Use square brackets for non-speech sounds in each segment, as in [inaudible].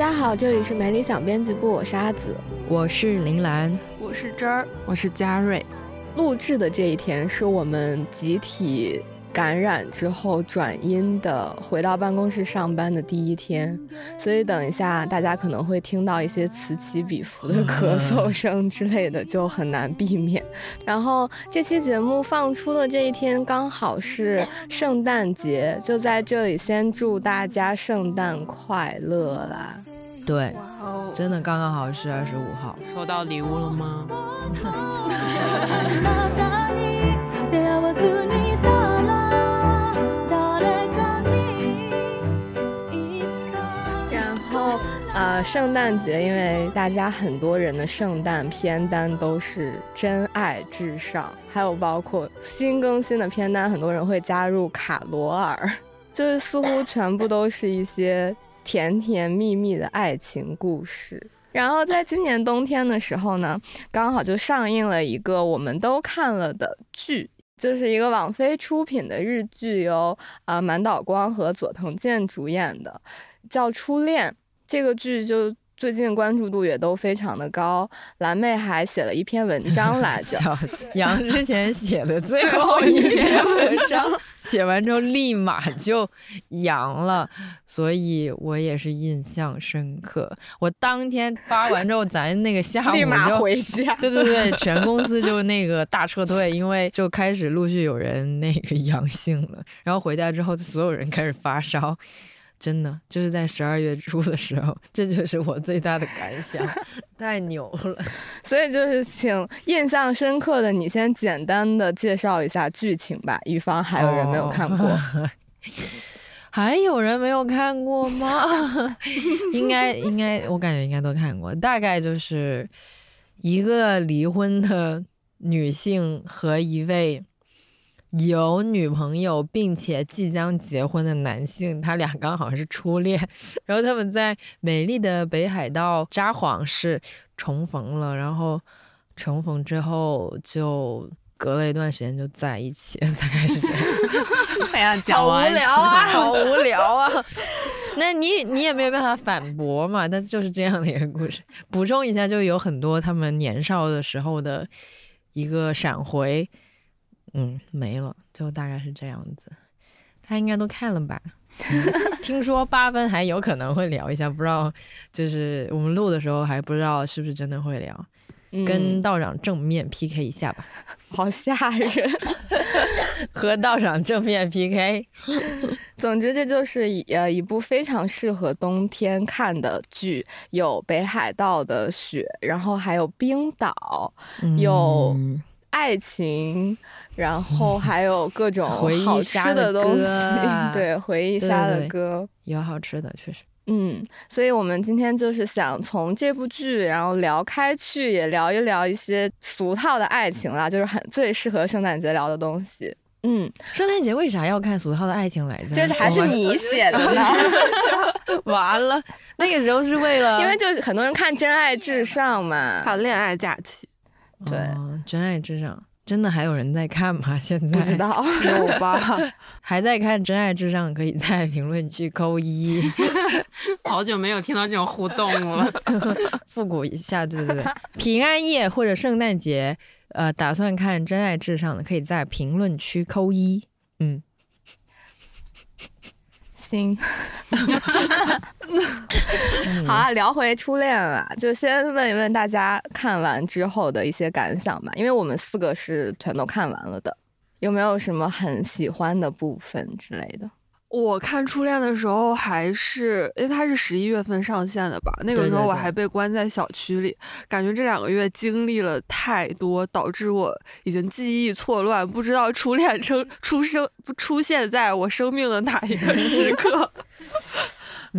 家好，这里是没理想编辑部，我是阿紫。我是林兰，我是真儿，我是嘉瑞。录制的这一天是我们集体感染之后转阴的，回到办公室上班的第一天，所以等一下大家可能会听到一些此起彼伏的咳嗽声之类的，就很难避免。然后这期节目放出的这一天刚好是圣诞节，就在这里先祝大家圣诞快乐啦！对，哦，真的刚刚好是二十五号。收到礼物了吗？あなたに出会わずにいたら誰かにいつか然后，呃，圣诞节，因为大家很多人的圣诞片单都是真爱至上，还有包括新更新的片单，很多人会加入卡罗尔，就是似乎全部都是一些 甜甜蜜蜜的爱情故事。然后在今年冬天的时候呢，刚好就上映了一个我们都看了的剧，就是一个网飞出品的日剧，由啊、满岛光和佐藤健主演的，叫《初恋》。这个剧就最近关注度也都非常的高，蓝妹还写了一篇文章来着。[laughs] 笑死！杨之前写的 [laughs] 最后一篇文章，写完之后立马就阳了，所以我也是印象深刻。我当天发完之后，咱那个下午 [laughs] 立马就回家。对对对，全公司就那个大撤退，因为就开始陆续有人那个阳性了，然后回家之后，所有人开始发烧，真的就是在十二月初的时候，这就是我最大的感想，[laughs] 太牛了。[laughs] 所以就是请印象深刻的你先简单的介绍一下剧情吧，以防还有人没有看过。[laughs] 哦还有人没有看过吗？应该应该，我感觉应该都看过。大概就是一个离婚的女性和一位有女朋友并且即将结婚的男性，他俩刚好是初恋，[laughs] 然后他们在美丽的北海道札幌市重逢了，然后重逢之后就。隔了一段时间就在一起，大概是这样。[laughs] 哎呀，讲好无聊啊，[laughs] 好无聊啊。那你你也没有办法反驳嘛，但就是这样的一个故事。补充一下，就有很多他们年少的时候的一个闪回，嗯，没了，就大概是这样子。大家应该都看了吧？嗯 [laughs] 听说八分还有可能会聊一下，不知道就是我们录的时候还不知道是不是真的会聊，跟嗯道长正面 PK 一下吧，好吓人。[laughs] 和道长正面 PK。[laughs] 总之，这就是一呃一部非常适合冬天看的剧，有北海道的雪，然后还有冰岛，有嗯爱情，然后还有各种回忆好吃杀的东西，对，回忆对杀对对的歌。有好吃的，确实。嗯，所以我们今天就是想从这部剧，然后聊开去，也聊一聊一些俗套的爱情啦，就是很最适合圣诞节聊的东西。嗯，圣诞节为啥要看俗套的爱情来着？这还是你写的呢，[laughs] 完了，那个时候是为了因为就是很多人看《真爱至上》嘛，还有恋爱假期，对哦真爱至上，真的还有人在看吗？[laughs] 现在不知道。[laughs] 有吧？还在看《真爱至上》，可以在评论区扣一，[laughs] 好久没有听到这种互动了。复古一下，对对对，平安夜或者圣诞节，呃，打算看《真爱至上》的，可以在评论区扣一。嗯，行，嗯 [laughs] 好啊，聊回初恋了，就先问一问大家看完之后的一些感想吧，因为我们四个是全都看完了的，有没有什么很喜欢的部分之类的？我看《初恋》的时候还是，因为它是十一月份上线的吧，那个时候我还被关在小区里，感觉这两个月经历了太多，导致我已经记忆错乱，不知道初恋生出生出现在我生命的哪一个时 [laughs] 刻。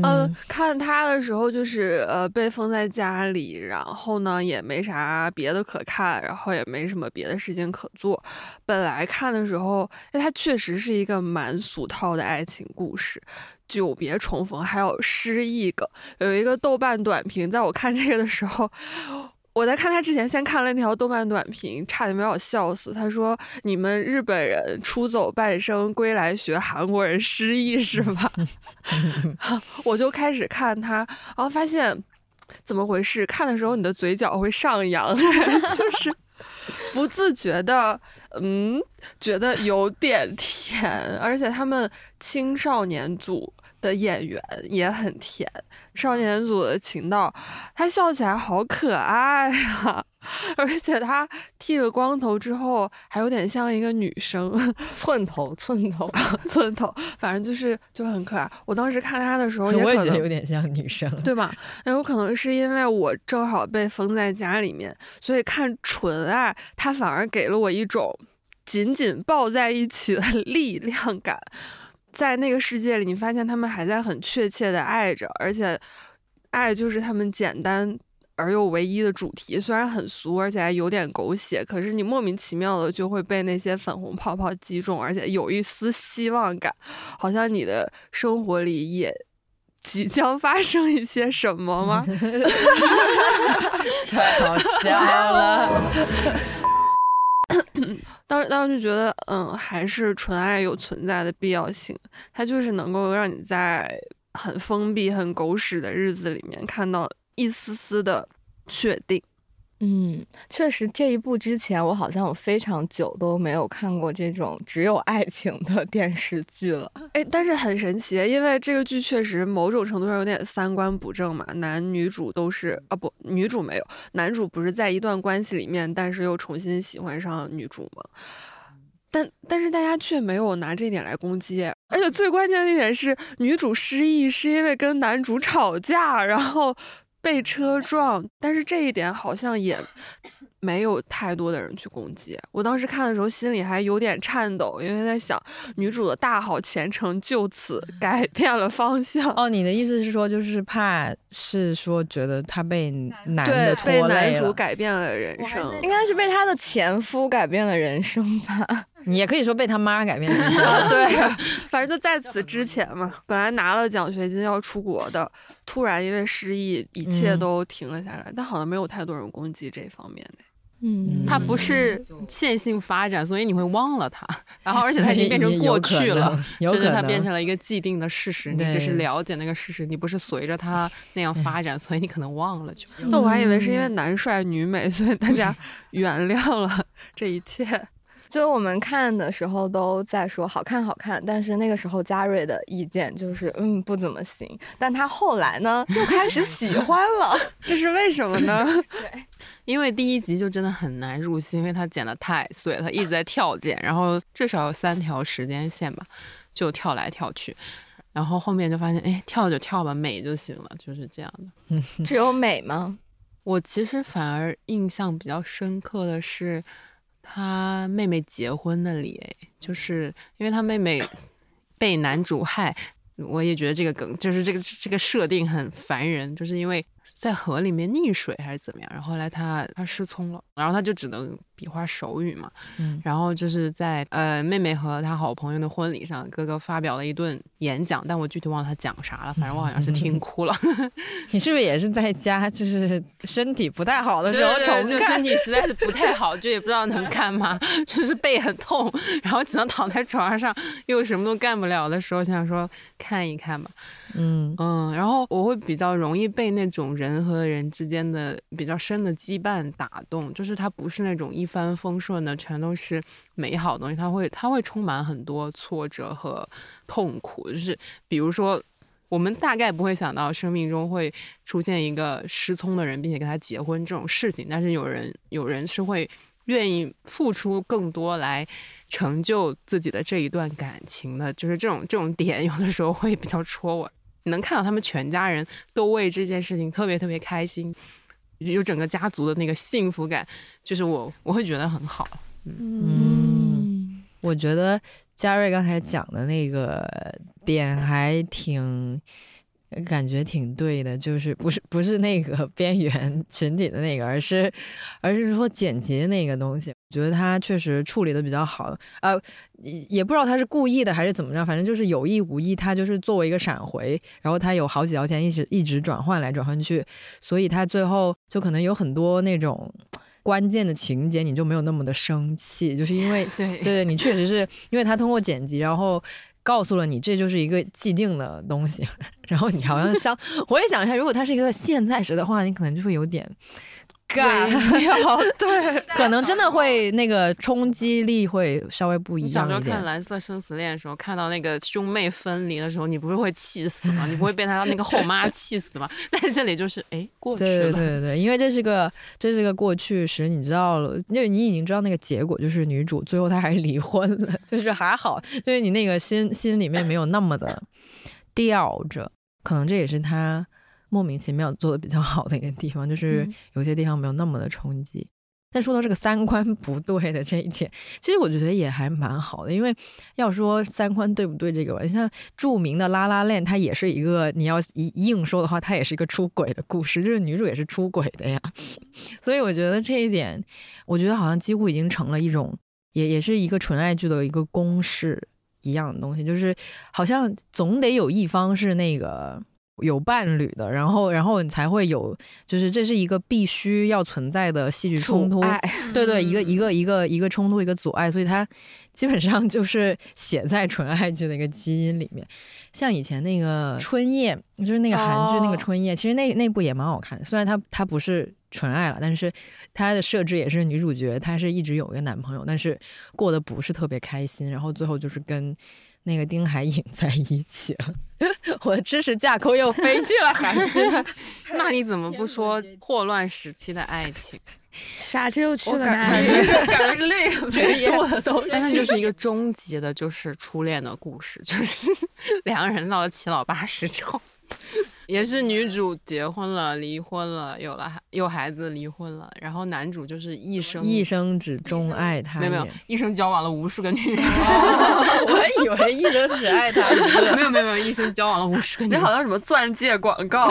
呃嗯，看他的时候就是呃被封在家里，然后呢也没啥别的可看，然后也没什么别的事情可做。本来看的时候，哎，它确实是一个蛮俗套的爱情故事，久别重逢，还有失忆梗。有一个豆瓣短评，在我看这个的时候。我在看他之前，先看了那条动漫短评，差点没把我笑死。他说：“你们日本人出走半生，归来学韩国人失忆是吧？” [laughs] 我就开始看他，然后发现怎么回事？看的时候你的嘴角会上扬，[laughs] 就是不自觉的，嗯，觉得有点甜，而且他们青少年组的演员也很甜。少年组的秦道，他笑起来好可爱啊！[laughs] 而且他剃了光头之后，还有点像一个女生，寸头寸头，[laughs] 寸头，反正就是就很可爱。我当时看他的时候，也我也觉得有点像女生。对吧？那有可能是因为我正好被封在家里面，所以看纯爱，他反而给了我一种紧紧抱在一起的 [laughs] 力量感。在那个世界里，你发现他们还在很确切的爱着，而且爱就是他们简单而又唯一的主题。虽然很俗，而且还有点狗血，可是你莫名其妙的就会被那些粉红泡泡击中，而且有一丝希望感，好像你的生活里也即将发生一些什么吗？[laughs] 太好笑了。[laughs] 当当时就觉得，嗯，还是纯爱有存在的必要性，它就是能够让你在很封闭、很狗屎的日子里面看到一丝丝的确定。嗯，确实，这一部之前我好像有非常久都没有看过这种只有爱情的电视剧了。哎，但是很神奇，因为这个剧确实某种程度上有点三观不正嘛，男女主都是啊不，女主没有，男主不是在一段关系里面，但是又重新喜欢上女主吗？但但是大家却没有拿这点来攻击，而且最关键的一点是，女主失忆是因为跟男主吵架，然后被车撞，但是这一点好像也没有太多的人去攻击。我当时看的时候心里还有点颤抖，因为在想女主的大好前程就此改变了方向。哦，你的意思是说，就是怕是说觉得她被男对的，拖被男主改变了人生。应该是被她的前夫改变了人生吧？你也可以说被他妈改变人生。[laughs] 啊，对，反正就在此之前嘛，本来拿了奖学金要出国的，突然因为失忆，一切嗯都停了下来。但好像没有太多人攻击这方面的。嗯它不是线性发展，所以你会忘了它。然后，而且它已经变成过去了，就是它变成了一个既定的事实，你只是了解那个事实，你不是随着它那样发展，所以你可能忘了就。那我还以为是因为男帅女美，所以大家原谅了这一切。就是我们看的时候都在说好看好看，但是那个时候嘉瑞的意见就是嗯不怎么行，但他后来呢又开始喜欢了。这是为什么呢？[laughs] 因为第一集就真的很难入戏，因为它剪得太碎了，它一直在跳剪，然后至少有三条时间线吧，就跳来跳去。然后后面就发现，哎，跳就跳吧，美就行了，就是这样的。[laughs] 只有美吗？我其实反而印象比较深刻的是他妹妹结婚那里，就是因为他妹妹 [coughs] 被男主害，我也觉得这个梗就是这个这个设定很烦人，就是因为在河里面溺水还是怎么样，然后后来他他失聪了，然后他就只能比划手语嘛，嗯然后就是在呃妹妹和她好朋友的婚礼上，哥哥发表了一顿演讲，但我具体忘了他讲啥了，反正我好像是听哭了。[laughs] 你是不是也是在家，就是身体不太好的时候重对，就身？体实在是不太好，就也不知道能干嘛，[laughs] 就是背很痛，然后只能躺在床上，又什么都干不了的时候，想说看一看吧。嗯嗯，然后我会比较容易被那种人和人之间的比较深的羁绊打动，就是它不是那种一帆风顺的，全都是美好的东西，它会它会充满很多挫折和痛苦，就是比如说。我们大概不会想到生命中会出现一个失聪的人，并且跟他结婚这种事情，但是有人有人是会愿意付出更多来成就自己的这一段感情的，就是这种这种点，有的时候会比较戳我。能看到他们全家人都为这件事情特别特别开心，有整个家族的那个幸福感，就是我我会觉得很好。嗯，我觉得嘉瑞刚才讲的那个点还挺感觉挺对的，就是不是不是那个 [laughs] 边缘群体的那个，而是而是说剪辑那个东西，我觉得他确实处理的比较好。呃，也也不知道他是故意的还是怎么着，反正就是有意无意，他就是作为一个闪回，然后他有好几条线一直一直转换来转换去，所以他最后就可能有很多那种。关键的情节你就没有那么的生气，就是因为 [laughs] 对对对，你确实是因为他通过剪辑，然后告诉了你这就是一个既定的东西，[laughs] 然后你好像想，我也想一下，如果它是一个现在时的话，你可能就会有点尬，对，[laughs] 可能真的会那个冲击力会稍微不一你小样一点时候看《。蓝色生死恋》的时候，看到那个兄妹分离的时候，你不是会气死吗？你不会被他那个后妈气死吗？[laughs] 但是这里就是哎过去对了，对对对，因为这是个这是个过去时，你知道了，因为你已经知道那个结果，就是女主最后她还是离婚了，就是还好，就是你那个心心里面没有那么的吊着，可能这也是她莫名其妙做的比较好的一个地方，就是嗯有些地方没有那么的冲击。但说到这个三观不对的这一点，其实我觉得也还蛮好的，因为要说三观对不对这个吧，像著名的《拉拉链》，它也是一个你要一硬说的话，它也是一个出轨的故事，就是女主也是出轨的呀。[laughs] 所以我觉得这一点，我觉得好像几乎已经成了一种，也也是一个纯爱剧的一个公式一样的东西，就是好像总得有一方是那个。有伴侣的，然后，然后你才会有，就是这是一个必须要存在的戏剧冲突，对对，一个一个一个一个冲突，一个阻碍，所以它基本上就是写在纯爱剧的一个基因里面。像以前那个《春夜》，就是那个韩剧那个哦《春夜》，其实那那部也蛮好看的。虽然它它不是纯爱了，但是它的设置也是女主角，她是一直有一个男朋友，但是过得不是特别开心，然后最后就是跟那个丁海寅在一起了。[laughs] 我的知识架构又飞去了韩剧。[laughs] 那你怎么不说霍乱时期的爱情？[laughs] 啥？这又去了哪感里？觉感觉是另一个没有的东但那。就是一个终极的，就是初恋的故事，就是两个人到了七老八十之后，也是女主结婚了、离婚了，有了孩有孩子，离婚了，然后男主就是一生一生只钟爱她，没有没有一生交往了无数个女人，[laughs] 我还以为一生只爱他一个。没有没有没有一生交往了无数个女人这好。像什么钻戒广告，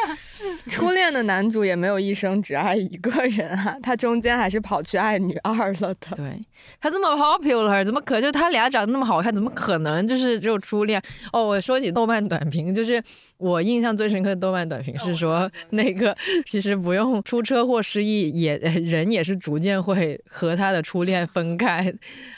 [laughs] 初恋的男主也没有一生只爱一个人啊，他中间还是跑去爱女二了的。对他这么 popular，怎么可就他俩长得那么好看，怎么可能就是只有初恋？哦，我说起动漫短评，就是我印象最深刻的动漫短评是说，那个 [laughs] 其实不用出车祸失忆，也人也是逐渐会和他的初恋分开。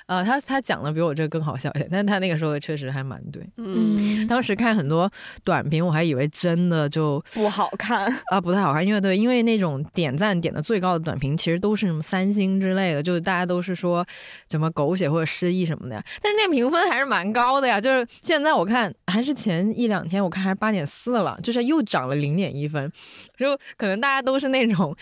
呃，他他讲的比我这个更好笑一点，但他那个说的确实还蛮对。嗯，当时看很多短评，我还以为真的就不好看，啊，不太好看，因为对，因为那种点赞点的最高的短评，其实都是什么三星之类的，就是大家都是说什么狗血或者失忆什么的呀。但是那个评分还是蛮高的呀，就是现在我看还是前一两天我看还是八点四了，就是又涨了零点一分，就可能大家都是那种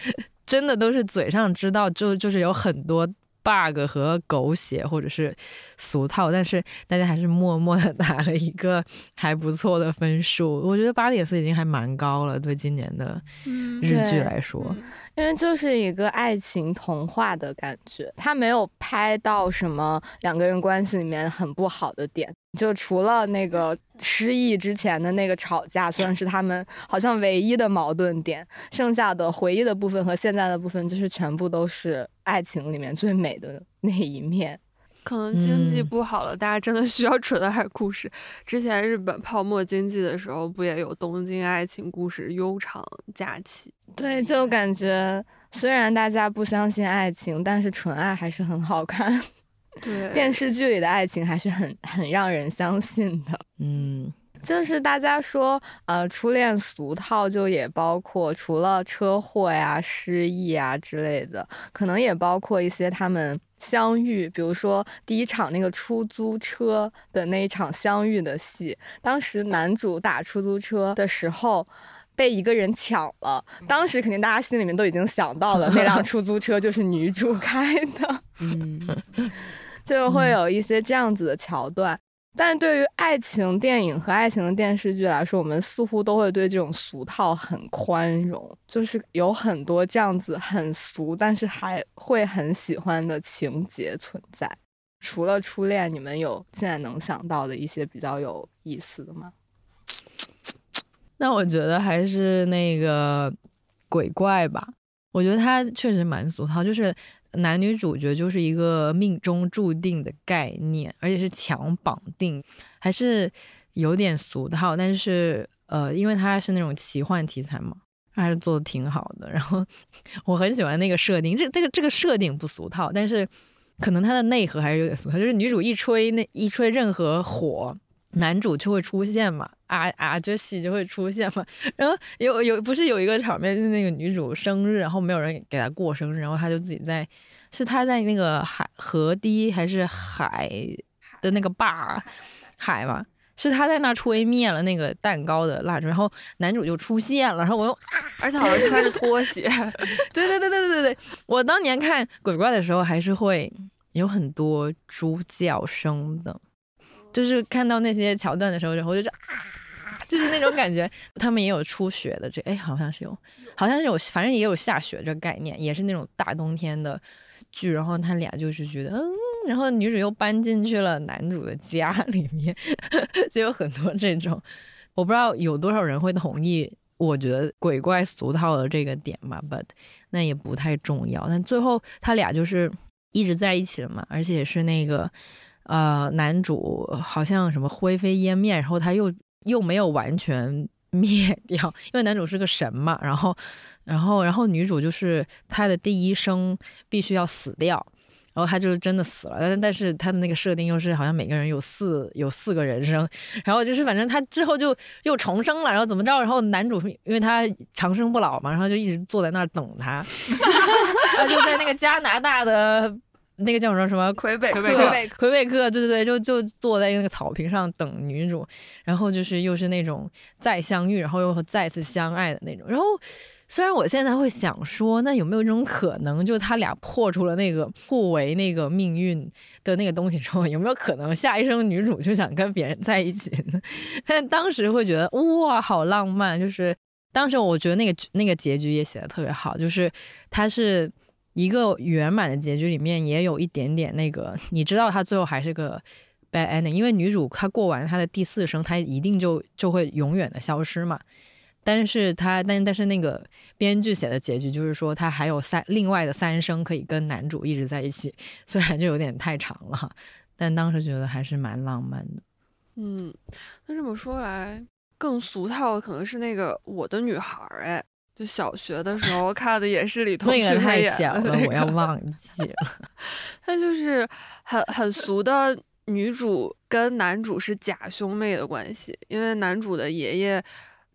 真的都是嘴上知道，就就是有很多。bug 和狗血或者是俗套，但是大家还是默默的打了一个还不错的分数。我觉得八点四已经还蛮高了，对今年的嗯日剧来说。因为就是一个爱情童话的感觉，他没有拍到什么两个人关系里面很不好的点，就除了那个失忆之前的那个吵架，虽然是他们好像唯一的矛盾点，剩下的回忆的部分和现在的部分，就是全部都是爱情里面最美的那一面。可能经济嗯不好了，大家真的需要纯爱故事。之前日本泡沫经济的时候，不也有东京爱情故事《悠长假期对，就感觉虽然大家不相信爱情，但是纯爱还是很好看。》。对，电视剧里的爱情还是很很让人相信的。嗯，就是大家说，呃，初恋俗套就也包括除了车祸呀、失忆啊之类的，可能也包括一些他们相遇，比如说第一场那个出租车的那一场相遇的戏，当时男主打出租车的时候。被一个人抢了，当时肯定大家心里面都已经想到了，那辆 [laughs] 出租车就是女主开的。嗯，[laughs] 就会有一些这样子的桥段。但对于爱情电影和爱情的电视剧来说，我们似乎都会对这种俗套很宽容，就是有很多这样子很俗，但是还会很喜欢的情节存在。除了初恋，你们有现在能想到的一些比较有意思的吗？那我觉得还是那个鬼怪吧。我觉得它确实蛮俗套，就是男女主角就是一个命中注定的概念，而且是强绑定，还是有点俗套。但是呃，因为它是那种奇幻题材嘛，还是做的挺好的。然后我很喜欢那个设定，这这个这个设定不俗套，但是可能它的内核还是有点俗套，就是女主一吹那一吹任何火。男主就会出现嘛，啊啊，这戏就会出现嘛。然后有有不是有一个场面，就是那个女主生日，然后没有人给她过生日，然后她就自己在，是她在那个海河堤还是海的那个坝海嘛，是她在那吹灭了那个蛋糕的蜡烛，然后男主就出现了，然后我又，而且好像穿着拖鞋。[laughs] 对对对对对对对，我当年看鬼怪的时候还是会有很多猪叫声的。就是看到那些桥段的时候，然后就是啊，就是那种感觉。他们也有初雪的这，哎，好像是有，好像是有，反正也有下雪这个概念，也是那种大冬天的剧。然后他俩就是觉得，嗯，然后女主又搬进去了男主的家里面，[laughs] 就有很多这种。我不知道有多少人会同意，我觉得鬼怪俗套的这个点吧，but 那也不太重要。但最后他俩就是一直在一起了嘛，而且是那个。呃，男主好像什么灰飞烟灭，然后他又又没有完全 [laughs] 灭掉，因为男主是个神嘛。然后，然后，然后女主就是他的第一生必须要死掉，然后他就真的死了。但但是他的那个设定又是好像每个人有四有四个人生，然后就是反正他之后就又重生了，然后怎么着？然后男主因为他长生不老嘛，然后就一直坐在那儿等他，[laughs] 他就在那个加拿大的。那个叫什么什么魁北克，魁北克，对对对，就就坐在那个草坪上等女主，然后就是又是那种再相遇，然后又再次相爱的那种。然后虽然我现在会想说，那有没有一种可能，就他俩破除了那个互为那个命运的那个东西之后，有没有可能下一生女主就想跟别人在一起呢？[laughs] 但当时会觉得哇，好浪漫，就是当时我觉得那个那个结局也写的特别好，就是他是。一个圆满的结局里面也有一点点那个，你知道他最后还是个 bad ending，因为女主她过完她的第四生，她一定就就会永远的消失嘛。但是她但但是那个编剧写的结局就是说，她还有三另外的三生可以跟男主一直在一起，[laughs] 虽然就有点太长了，但当时觉得还是蛮浪漫的。嗯，那这么说来，更俗套的可能是那个我的女孩哎。就小学的时候看的也是李彤那个太小了，我要忘记了。[laughs] 他就是很很俗的女主跟男主是假兄妹的关系，因为男主的爷爷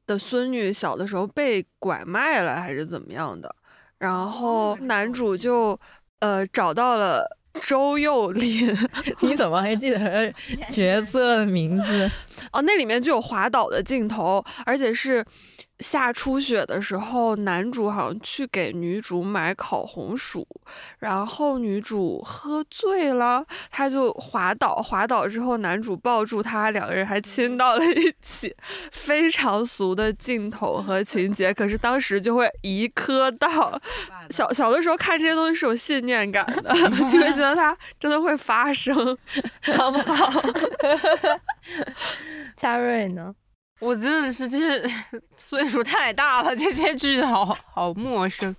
的孙女小的时候被拐卖了还是怎么样的，然后男主就呃找到了周幼林，[laughs] 你怎么还记得角色的名字？哦，那里面就有滑倒的镜头，而且是。下初雪的时候，男主好像去给女主买烤红薯，然后女主喝醉了，他就滑倒，滑倒之后男主抱住她，两个人还亲到了一起，非常俗的镜头和情节，可是当时就会一磕到。[laughs] 小小的时候看这些东西是有信念感的，[laughs] 就会觉得它真的会发生，[laughs] 好不好？嘉瑞呢？我真的是，这些岁数太大了，这些剧好 [laughs] 好陌生。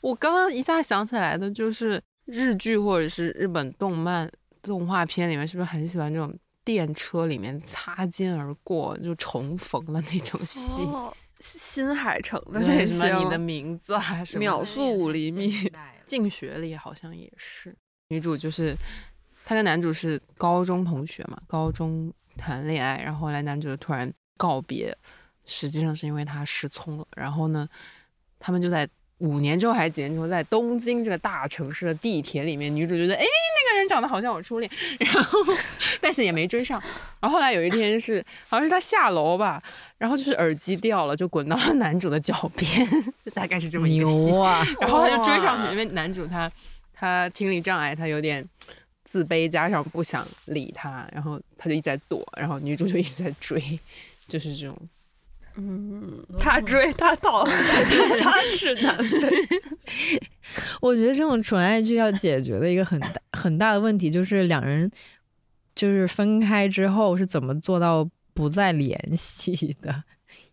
我刚刚一下想起来的就是日剧或者是日本动漫动画片里面，是不是很喜欢这种电车里面擦肩而过就重逢的那种戏？新海诚的那什么你的名字啊，什么秒速五厘米，进学 [laughs] 里好像也是女主，就是她跟男主是高中同学嘛，高中谈恋爱，然后后来男主突然。告别，实际上是因为他失聪了。然后呢，他们就在五年之后还是几年之后，在东京这个大城市的地铁里面，女主觉得，哎，那个人长得好像我初恋，然后但是也没追上。然后后来有一天是，好像是他下楼吧，然后就是耳机掉了，就滚到了男主的脚边，大概是这么一个戏。然后他就追上去，因为男主他他听力障碍，他有点自卑，加上不想理他，然后他就一直在躲，然后女主就一直在追。就是这种，嗯，他追他逃，[laughs] 插翅难飞。[laughs] 我觉得这种纯爱剧要解决的一个很大很大的问题，就是两人就是分开之后是怎么做到不再联系的。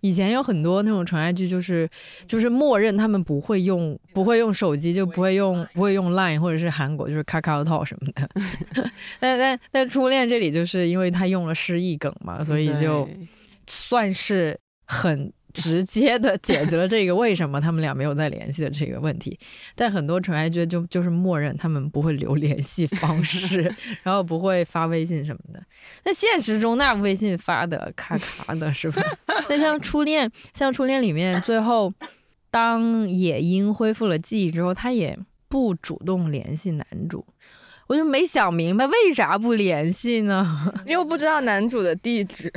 以前有很多那种纯爱剧，就是就是默认他们不会用不会用手机，就不会用不会用 Line 或者是韩国就是 Kakao 什么的。[laughs] 但但但初恋这里就是因为他用了失忆梗嘛，所以就对算是很直接的解决了这个为什么他们俩没有再联系的这个问题。[laughs] 但很多纯爱剧就就是默认他们不会留联系方式，[laughs] 然后不会发微信什么的。那现实中那微信发的咔咔的是吧？[laughs] 那像初恋，像初恋里面最后当野樱恢复了记忆之后，他也不主动联系男主。我就没想明白为啥不联系呢？又不知道男主的地址。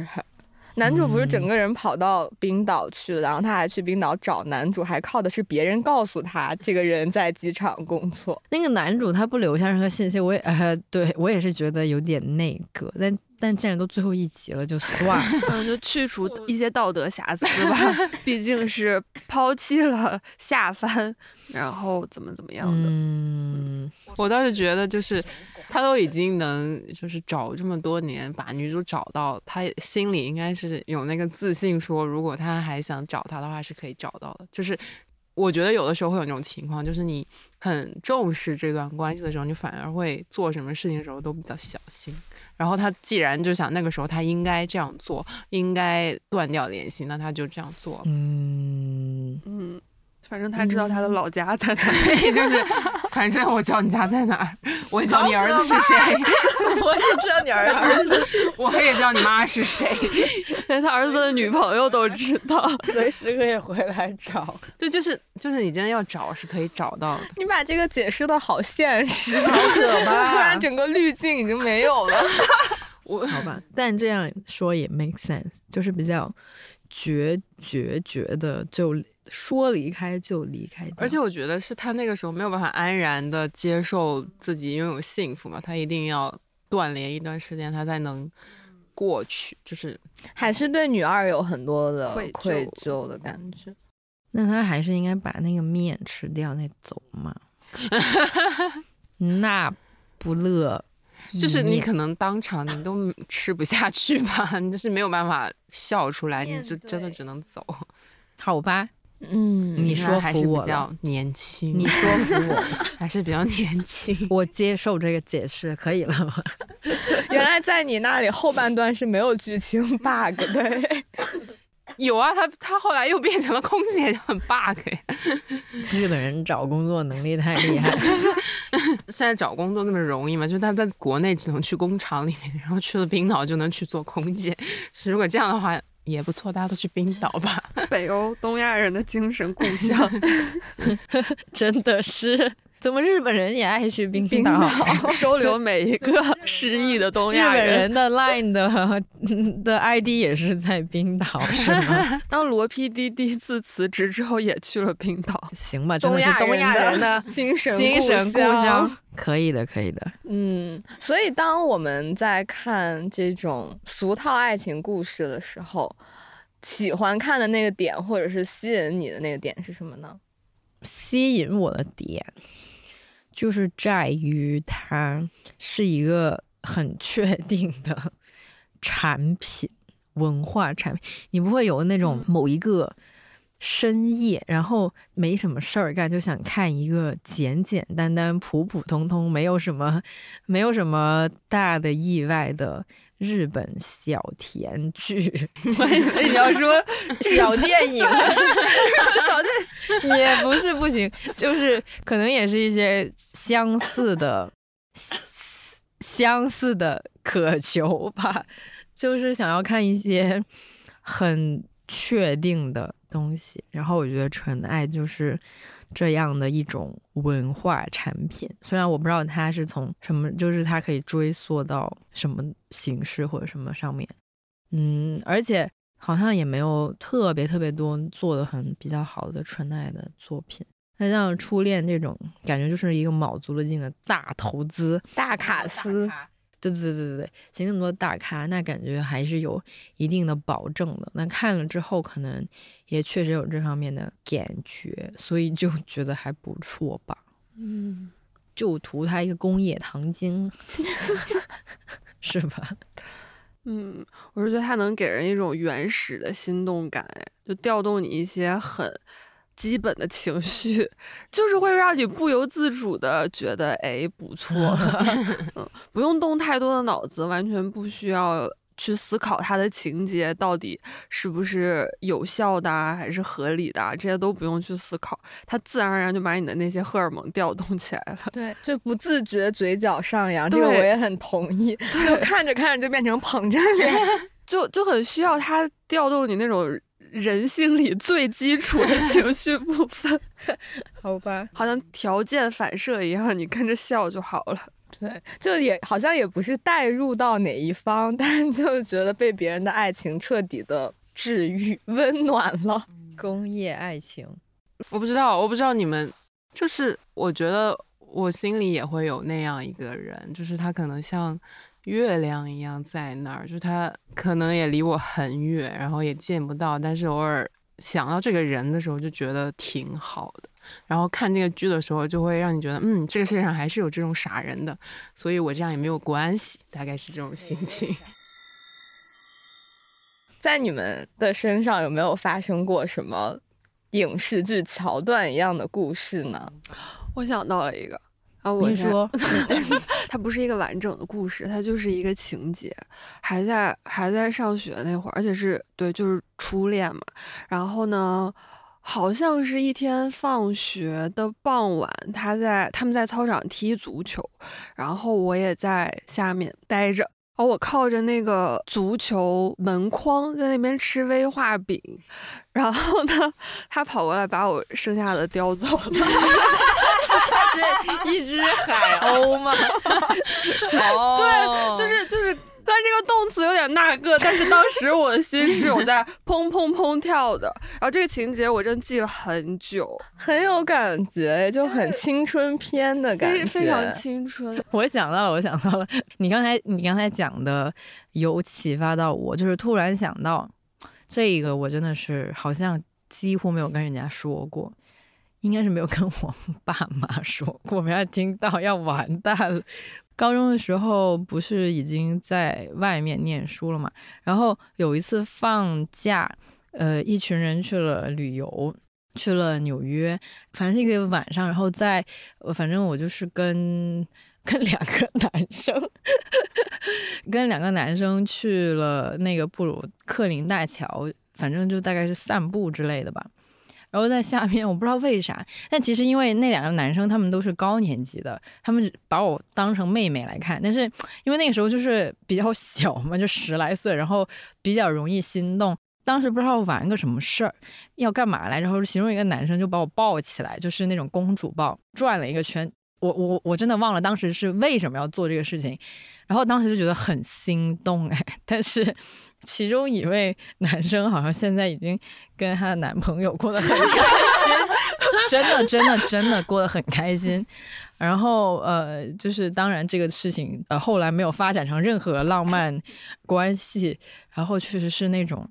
男主不是整个人跑到冰岛去了，然后他还去冰岛找男主，还靠的是别人告诉他这个人在机场工作。那个男主他不留下任何信息，我也呃，[laughs] 对我也是觉得有点那个，但但既然都最后一集了，就算了。[laughs] 嗯，就去除一些道德瑕疵吧，[laughs] 毕竟是抛弃了下帆，然后怎么怎么样的。嗯，我倒是觉得，就是他都已经能就是找这么多年把女主找到，他心里应该是有那个自信，说如果他还想找她的话是可以找到的。就是我觉得有的时候会有那种情况，就是你很重视这段关系的时候，你反而会做什么事情的时候都比较小心。然后他既然就想那个时候他应该这样做，应该断掉联系，那他就这样做了。嗯，嗯，反正他知道他的老家在哪。[laughs] 对，就是反正我知道你家在哪儿，我也知道你儿子是谁，[laughs] 我也知道你儿子 [laughs] 我也知道你妈是谁。连他儿子的女朋友都知道。随时可以回来找。对，就是就是你今天要找是可以找到的。你把这个解释的好现实，好可怕突然整个滤镜已经没有了。我好吧，但这样说也 make sense，就是比较决决绝的，就说离开就离开。而且我觉得是他那个时候没有办法安然的接受自己拥有幸福嘛，他一定要断联一段时间，他才能过去。就是还是对女二有很多的愧疚的感觉。那他还是应该把那个面吃掉再走嘛。[laughs] 那不乐，就是你可能当场你都吃不下去吧，你就是没有办法笑出来，你就真的只能走。好吧，嗯，你应该说还是比服我了较年轻，你说服我，[laughs] 还是比较年轻。我接受这个解释，可以了吗？[laughs] 原来在你那里后半段是没有剧情 bug 对。[laughs] 有啊，他他后来又变成了空姐，就很 bug 呀。日本人找工作能力太厉害，就是现在找工作那么容易嘛？就他在国内只能去工厂里面，然后去了冰岛就能去做空姐。如果这样的话也不错，大家都去冰岛吧。[laughs] 北欧东亚人的精神故乡。[laughs] 真的是。怎么日本人也爱去冰冰岛？[laughs] 收留每一个失忆的东亚人。本人的 Line 的的 ID 也是在冰岛，是吗？[laughs] 当罗 PD 第一次辞职之后，也去了冰岛。行吧，真的是东亚人的 [laughs] 精神精神故乡乡。，可以的，可以的。嗯，所以当我们在看这种俗套爱情故事的时候，喜欢看的那个点，或者是吸引你的那个点是什么呢？吸引我的点就是在于它是一个很确定的产品，文化产品。你不会有那种某一个深夜，然后没什么事儿干，就想看一个简简单单、普普通通，没有什么没有什么大的意外的。日本小甜剧，[laughs] 你要说小电影 [laughs] [laughs] 也不是不行，就是可能也是一些相似的、相似的渴求吧，就是想要看一些很确定的东西。然后我觉得纯爱就是这样的一种文化产品，虽然我不知道它是从什么，就是它可以追溯到什么形式或者什么上面，嗯，而且。好像也没有特别特别多做的很比较好的纯爱的作品。那像初恋这种，感觉就是一个卯足了劲的大投资，大卡司，对对对对对，请那么多大咖，那感觉还是有一定的保证的。那看了之后，可能也确实有这方面的感觉，所以就 [laughs] 觉得还不错吧。嗯，就图它一个工业糖精，[laughs] 是吧？[laughs] 嗯，我是觉得它能给人一种原始的心动感，哎，就调动你一些很基本的情绪，就是会让你不由自主的觉得，哎，不错，[laughs] 嗯，不用动太多的脑子，完全不需要去思考它的情节到底是不是有效的啊，还是合理的啊，这些都不用去思考，它自然而然就把你的那些荷尔蒙调动起来了。对，就不自觉嘴角上扬，这个我也很同意。就看着看着就变成捧着脸，[laughs] 就就很需要它调动你那种人性里最基础的情绪部分，[laughs] 好吧？好像条件反射一样，你跟着笑就好了。对，就也好像也不是带入到哪一方，但就觉得被别人的爱情彻底的治愈、温暖了。[laughs] 工业爱情，我不知道，我不知道你们，就是我觉得我心里也会有那样一个人，就是他可能像月亮一样在那儿，就他可能也离我很远，然后也见不到，但是偶尔想到这个人的时候，就觉得挺好的。然后看这个剧的时候，就会让你觉得，嗯，这个世界上还是有这种傻人的，所以我这样也没有关系，大概是这种心情。[laughs] 在你们的身上有没有发生过什么影视剧桥段一样的故事呢？我想到了一个啊，我说，[laughs] 它不是一个完整的故事，它就是一个情节，还在还在上学那会儿，而且是对，就是初恋嘛。然后呢，好像是一天放学的傍晚，他在他们在操场踢足球，然后我也在下面待着。然后我靠着那个足球门框在那边吃威化饼，[laughs] 然后呢，他跑过来把我剩下的叼走了。[laughs] 是一只海鸥吗？哦 [laughs] 对，就是就是，但这个动词有点那个，但是当时我的心是有在 [laughs] 砰砰砰跳的。然后这个情节我真记了很久，很有感觉，就很青春片的感觉，非常青春。[laughs] 我想到了，我想到了，你刚才你刚才讲的有启发到我，就是突然想到这个，我真的是好像几乎没有跟人家说过，应该是没有跟我爸妈说过，没有听到要完蛋了。高中的时候不是已经在外面念书了嘛，然后有一次放假，呃，一群人去了旅游，去了纽约，反正是一个晚上，然后在，反正我就是跟跟两个男生，[laughs] 跟两个男生去了那个布鲁克林大桥，反正就大概是散步之类的吧。然后在下面，我不知道为啥，但其实因为那两个男生他们都是高年级的，他们把我当成妹妹来看。但是因为那个时候就是比较小嘛，就十来岁，然后比较容易心动。当时不知道玩个什么事儿，要干嘛来着，然后其中一个男生就把我抱起来，就是那种公主抱，转了一个圈。我我我真的忘了当时是为什么要做这个事情，然后当时就觉得很心动哎，[laughs] 但是其中一位男生好像现在已经跟她的男朋友过得很开心，[laughs] 真的真的真的过得很开心。然后呃，就是当然这个事情呃后来没有发展成任何浪漫关系，然后确实是那种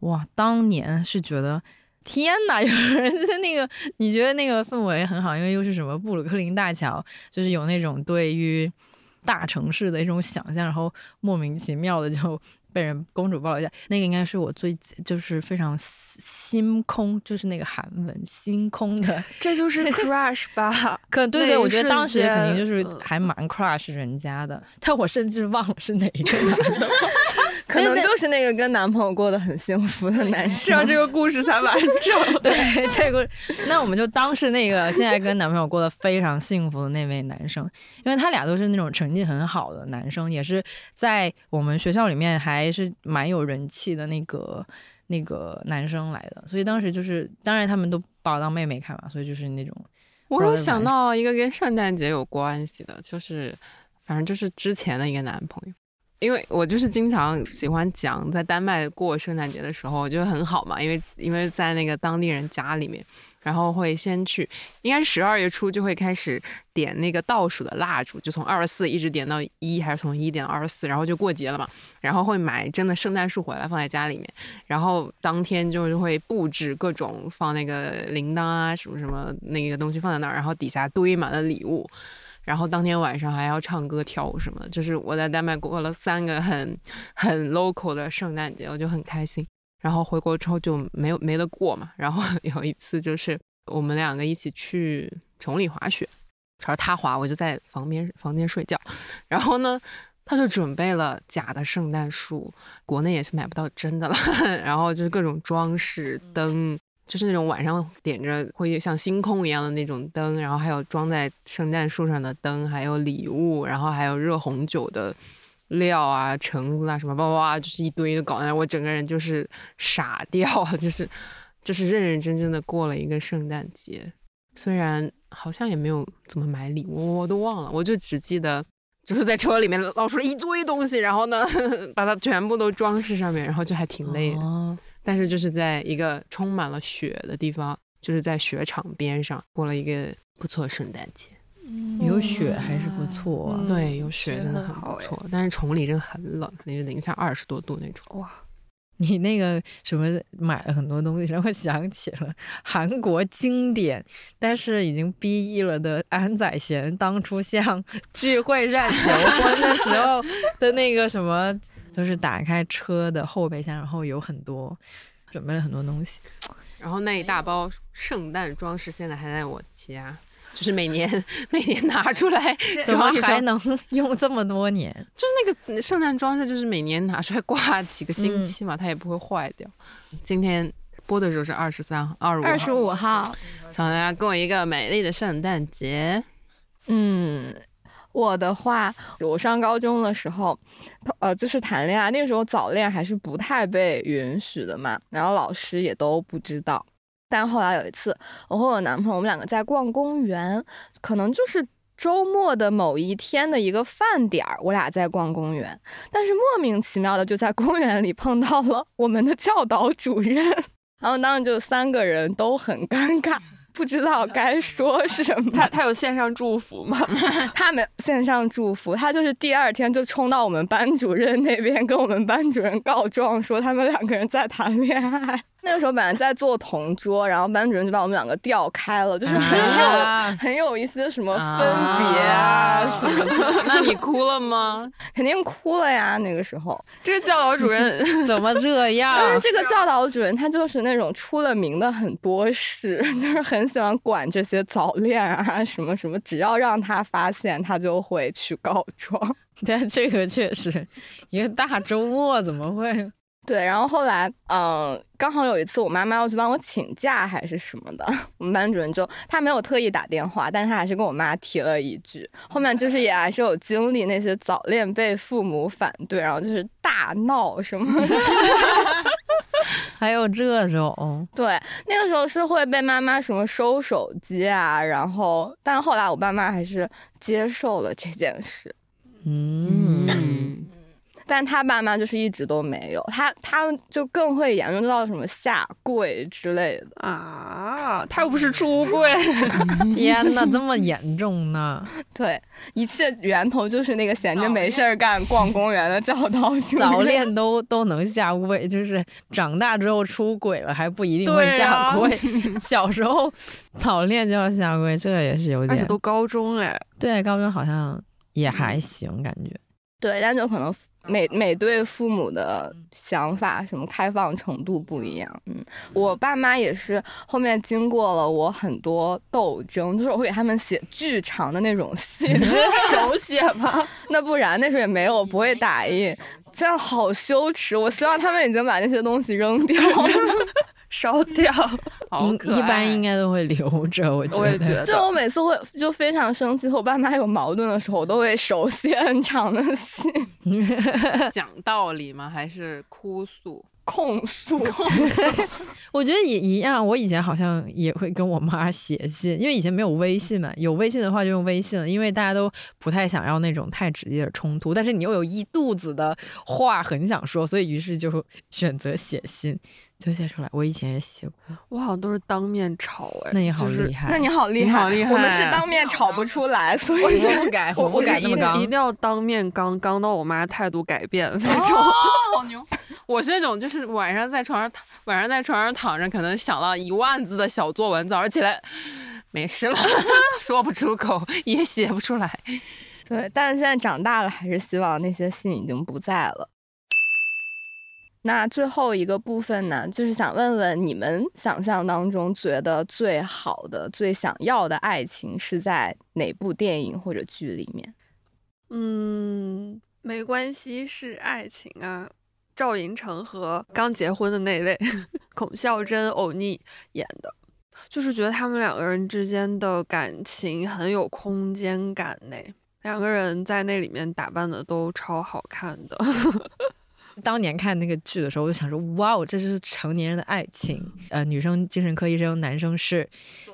哇，当年是觉得。天呐，有人在那个，你觉得那个氛围很好，因为又是什么布鲁克林大桥，就是有那种对于大城市的一种想象，然后莫名其妙的就被人公主抱了一下。那个应该是我最就是非常心空，就是那个韩文心空的，[laughs] 这就是 crush 吧？[laughs] 可对对，我觉得当时肯定就是还蛮 crush 人家的，但我甚至忘了是哪一个男的。[laughs] 可能就是那个跟男朋友过得很幸福的男这生样。这个故事才完整。对 [laughs] 这个，那我们就当是那个现在跟男朋友过得非常幸福的那位男生，因为他俩都是那种成绩很好的男生，也是在我们学校里面还是蛮有人气的那个那个男生来的，所以当时就是，当然他们都把我当妹妹看嘛，所以就是那种我有想到一个跟圣诞节有关系的，就是反正就是之前的一个男朋友，因为我就是经常喜欢讲在丹麦过圣诞节的时候，我觉得很好嘛，因为因为在那个当地人家里面，然后会先去，应该是十二月初就会开始点那个倒数的蜡烛，就从二十四一直点到一，还是从一点二十四，然后就过节了嘛。然后会买真的圣诞树回来放在家里面，然后当天就是会布置各种放那个铃铛啊什么什么那个东西放在那儿，然后底下堆满了礼物。然后当天晚上还要唱歌跳舞什么的。就是我在丹麦过了三个很很 local 的圣诞节，我就很开心。然后回国之后就没有没得过嘛。然后 [laughs] 有一次就是我们两个一起去崇礼滑雪，主要他滑，我就在房边房间睡觉。然后呢，他就准备了假的圣诞树，国内也是买不到真的了。[laughs] 然后就是各种装饰灯，就是那种晚上点着会像星空一样的那种灯，然后还有装在圣诞树上的灯，还有礼物，然后还有热红酒的料啊、橙子啊什么，哇哇，就是一堆的搞那，我整个人就是傻掉，[laughs] 就是就是认认真真的过了一个圣诞节。虽然好像也没有怎么买礼物，我都忘了，我就只记得就是在车里面捞出了一堆东西，然后呢 [laughs] 把它全部都装饰上面，然后就还挺累的。但是就是在一个充满了雪的地方，就是在雪场边上过了一个不错的圣诞节。有雪还是不错啊。嗯对，有雪雪真的很不错，但是崇礼真的很冷，那是零下二十多度那种。哇，[laughs] 你那个什么买了很多东西，让我想起了韩国经典，但是已经 BE 了的安宰贤当初向 [laughs] 聚会上求婚的时候的那个什么，就是打开车的后备箱，然后有很多准备了很多东西。[laughs] 然后那一大包圣诞装饰现在还在我家，就是每年每年拿出来怎么。还 [laughs] 能用这么多年？就是那个圣诞装饰，就是每年拿出来挂几个星期嘛，它也不会坏掉。今天播的时候是二十三、二十五、二十五号，希望大家过一个美丽的圣诞节。嗯，我的话，我上高中的时候，呃，就是谈恋爱，那个时候早恋还是不太被允许的嘛，然后老师也都不知道。但后来有一次，我和我男朋友，我们两个在逛公园，可能就是周末的某一天的一个饭点儿，我俩在逛公园，但是莫名其妙的就在公园里碰到了我们的教导主任，[laughs] 然后当时就三个人都很尴尬。不知道该说什么，[laughs] 他他有线上祝福吗？[laughs] 他没有线上祝福，他就是第二天就冲到我们班主任那边，跟我们班主任告状说他们两个人在谈恋爱。那个时候本来在做同桌，然后班主任就把我们两个调开了，就是很有、啊很有一些什么分别啊、什么的，[laughs] 那你哭了吗？[laughs] 肯定哭了呀。那个时候，这个教导主任 [laughs] 怎么这但样是？这个教导主任他就是那种出了名的很多事，就是很喜欢管这些早恋啊什么什么，只要让他发现，他就会去告状。但这个确实，一个大周末怎么会？对，然后后来，嗯、刚好有一次我妈妈要去帮我请假还是什么的，[laughs] 我们班主任就他没有特意打电话，但是他还是跟我妈提了一句。后面就是也还是有经历那些早恋被父母反对，然后就是大闹什么的。[laughs] 还有这种？对，那个时候是会被妈妈什么收手机啊，然后，但后来我爸妈还是接受了这件事。嗯，嗯，但他爸妈就是一直都没有，他他就更会严重到什么下跪之类的。啊，他又不是出柜，[laughs] 天哪，这么严重呢？[laughs] 对，一切源头就是那个闲着没事儿干逛公园的教导主任。早恋都都能下跪，就是长大之后出轨了还不一定会下跪，[laughs] 小时候早恋就要下跪，这也是有点。而且都高中嘞。对，高中好像也还行，感觉。对，但就可能每每对父母的想法什么开放程度不一样。嗯，我爸妈也是后面经过了我很多斗争，就是我会给他们写巨长的那种信，[laughs] 手 [laughs] 写吗？那不然那时候也没有不会打印，这样好羞耻。我希望他们已经把那些东西扔掉了。[laughs] 烧掉，[laughs] 一般应该都会留着，我觉得。我也觉得就我每次会就非常生气，和我爸妈有矛盾的时候，我都会手写很长的信 [laughs] 讲道理吗？还是哭诉？[laughs] 控诉。我觉得也一样，我以前好像也会跟我妈写信，因为以前没有微信嘛，有微信的话就用微信了，因为大家都不太想要那种太直接的冲突，但是你又有一肚子的话很想说，所以于是就选择写信，就写出来。我以前也写过，我好像都是当面吵哎，那你好就是厉害，那你好厉害，你好厉害我们是当面吵不出来，所以我不敢，我我不敢是一那么刚一定。要当面刚刚到我妈态度改变 [laughs] 那种。哦，[laughs] 好牛！我是那种，就是晚上在床上躺，晚上在床上躺着，可能想了一万字的小作文，早上起来没事了，[laughs] 说不出口，也写不出来。对，但是现在长大了，还是希望那些信已经不在了。那最后一个部分呢，就是想问问你们想象当中觉得最好的、最想要的爱情是在哪部电影或者剧里面？嗯，没关系，是爱情啊。赵寅成和刚结婚的那位 [laughs] 孔孝真欧尼演的，就是觉得他们两个人之间的感情很有空间感呢。两个人在那里面打扮的都超好看的。[laughs] 当年看那个剧的时候，我就想说，哇哦，这就是成年人的爱情。呃，女生精神科医生，男生是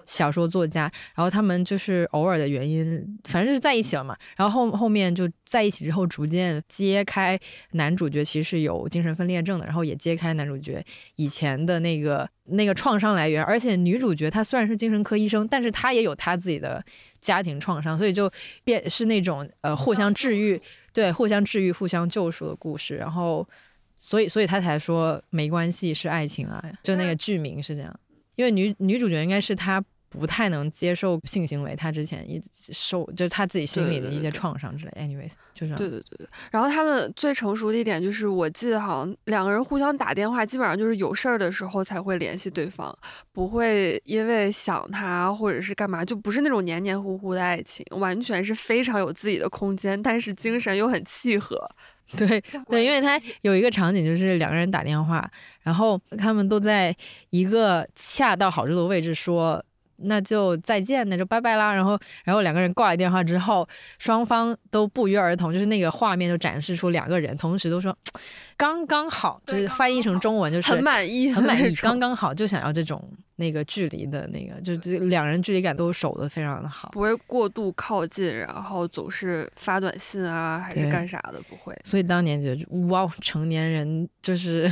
小说作家，然后他们就是偶尔的原因，反正就是在一起了嘛。然后后后面就在一起之后，逐渐揭开男主角其实有精神分裂症的，然后也揭开男主角以前的那个那个创伤来源。而且女主角她虽然是精神科医生，但是她也有她自己的家庭创伤，所以就变是那种呃互相治愈。对，互相治愈、互相救赎的故事，然后，所以，所以他才说没关系，是爱情啊，就那个剧名是这样，因为女女主角应该是她不太能接受性行为，他之前一受就是他自己心里的一些创伤之类。anyways，就是对对对对。然后他们最成熟的一点就是，我记得好像两个人互相打电话，基本上就是有事儿的时候才会联系对方，不会因为想他或者是干嘛，就不是那种黏黏糊糊的爱情，完全是非常有自己的空间，但是精神又很契合。[laughs] 对对，因为他有一个场景就是两个人打电话，然后他们都在一个恰到好处的位置说。那就再见，那就拜拜啦。然后，然后两个人挂了电话之后，双方都不约而同，就是那个画面就展示出两个人同时都说刚刚好，就是翻译成中文就是很满意，很满意，刚刚好，就想要这种那个距离的那个，就这两人距离感都守得非常的好，不会过度靠近，然后总是发短信啊，还是干啥的，不会。所以当年觉得哇，成年人就是。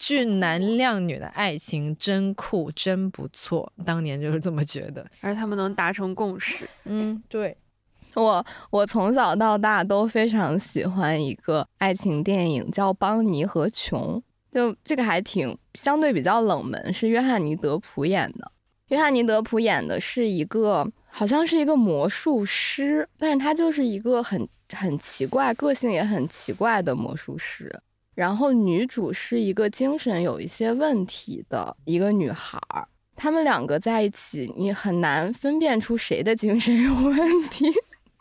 俊男靓女的爱情真酷，真不错。当年就是这么觉得，而且他们能达成共识。嗯，对。我我从小到大都非常喜欢一个爱情电影，叫《邦尼和琼》。就这个还挺相对比较冷门，是约翰尼德普演的。约翰尼德普演的是一个好像是一个魔术师，但是他就是一个很很奇怪、个性也很奇怪的魔术师。然后女主是一个精神有一些问题的一个女孩儿，他们两个在一起，你很难分辨出谁的精神有问题。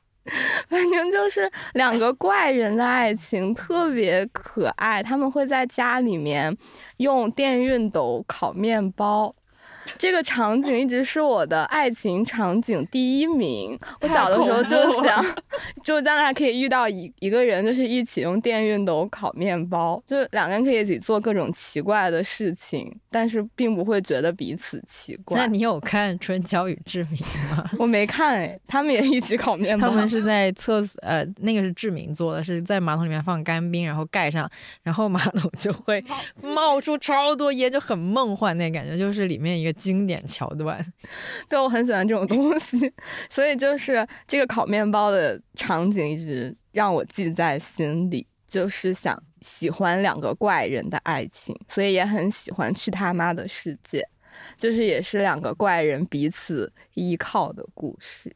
[laughs] 反正就是两个怪人的爱情，特别可爱。他们会在家里面用电熨斗烤面包。[laughs] 这个场景一直是我的爱情场景第一名。我小的时候就想，[laughs] 就将来可以遇到一一个人，就是一起用电熨斗烤面包，就两个人可以一起做各种奇怪的事情，但是并不会觉得彼此奇怪。那你有看《春娇与志明》吗？[laughs] 我没看哎，他们也一起烤面包。他们是在厕所，呃，那个是志明做的，是在马桶里面放干冰，然后盖上，然后马桶就会冒出超多烟，就很梦幻那感觉，就是里面一个。经典桥段，[laughs] 对我很喜欢这种东西，[laughs] 所以就是这个烤面包的场景一直让我记在心里，就是想喜欢两个怪人的爱情，所以也很喜欢去他妈的世界，就是也是两个怪人彼此依靠的故事。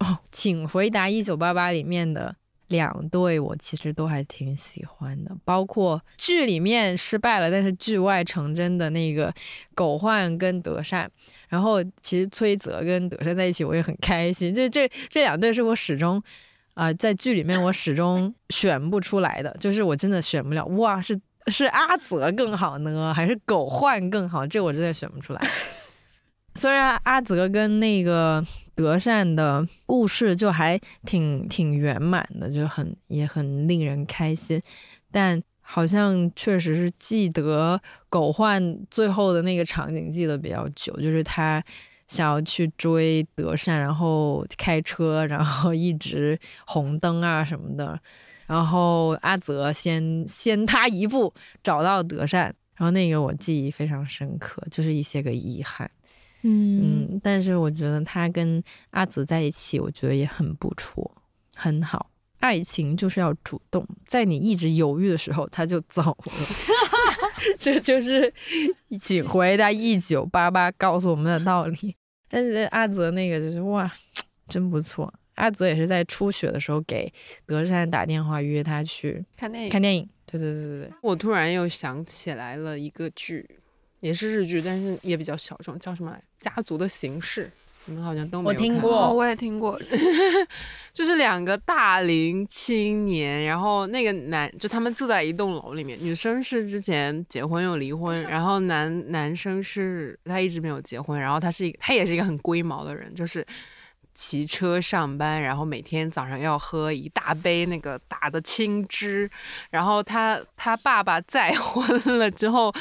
哦，请回答一九八八里面的。两对我其实都还挺喜欢的，包括剧里面失败了，但是剧外成真的那个狗焕跟德善。然后其实崔泽跟德善在一起，我也很开心。这这这两对是我始终啊在剧里面我始终 [laughs] 选不出来的，就是我真的选不了。哇，是是阿泽更好呢，还是狗焕更好？这我真的选不出来。[laughs] 虽然阿泽跟那个。德善的故事就还挺挺圆满的，就很也很令人开心，但好像确实是记得狗焕最后的那个场景记得比较久，就是他想要去追德善，然后开车，然后一直红灯啊什么的，然后阿泽先先他一步找到德善，然后那个我记忆非常深刻，就是一些个遗憾。嗯但是我觉得他跟阿泽在一起，我觉得也很不错，很好。爱情就是要主动，在你一直犹豫的时候，他就走了。[laughs] 这就是请回答一九八八告诉我们的道理。但是阿泽那个就是哇，真不错。阿泽也是在初雪的时候给德善打电话约他去看电影看电影。对对对对对，我突然又想起来了一个剧，也是日剧，但是也比较小众，叫什么来？家族的形式。你们好像都没有我听过哦，我也听过，[laughs] 就是两个大龄青年，然后那个男就他们住在一栋楼里面，女生是之前结婚又离婚，然后男男生是他一直没有结婚，然后他是一个他也是一个很龟毛的人，就是骑车上班，然后每天早上要喝一大杯那个打的青汁，然后他他爸爸再婚了之后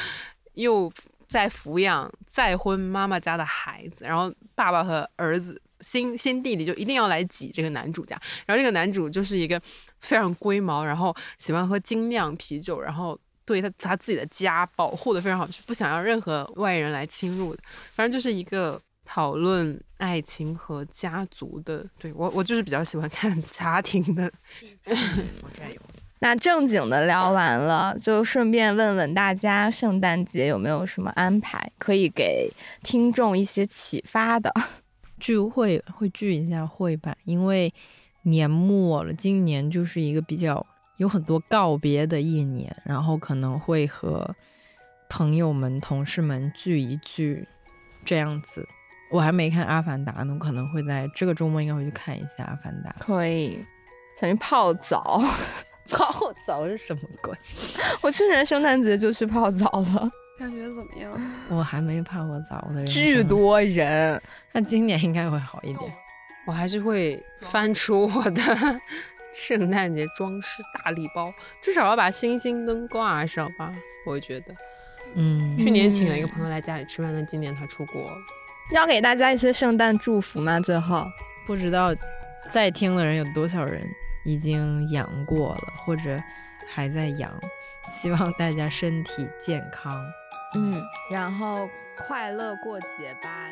又在抚养再婚妈妈家的孩子，然后爸爸和儿子新新弟弟就一定要来挤这个男主家，然后这个男主就是一个非常龟毛，然后喜欢喝精酿啤酒，然后对他他自己的家保护的非常好，就不想让任何外人来侵入的，反正就是一个讨论爱情和家族的。对我我就是比较喜欢看 [laughs] 家庭的，那正经的聊完了，就顺便问问大家，圣诞节有没有什么安排可以给听众一些启发的？[laughs] 聚会会聚一下会吧，因为年末了，今年就是一个比较有很多告别的一年，然后可能会和朋友们、同事们聚一聚，这样子。我还没看《阿凡达》呢，我可能会在这个周末应该会去看一下《阿凡达》。可以，想去泡澡。[laughs] 泡澡是什么鬼？[laughs] 我去年圣诞节就去泡澡了，感觉怎么样？我还没泡过澡，我的人巨，多人。那今年应该会好一点。我还是会翻出我的圣诞节装饰大礼包，[laughs] 至少要把星星灯挂上吧，我觉得。嗯，去年请了一个朋友来家里吃饭，但今年他出国了。要给大家一些圣诞祝福吗？最后，不知道在听的人有多少人已经阳过了，或者还在阳。[laughs] 希望大家身体健康。嗯，然后快乐过节吧。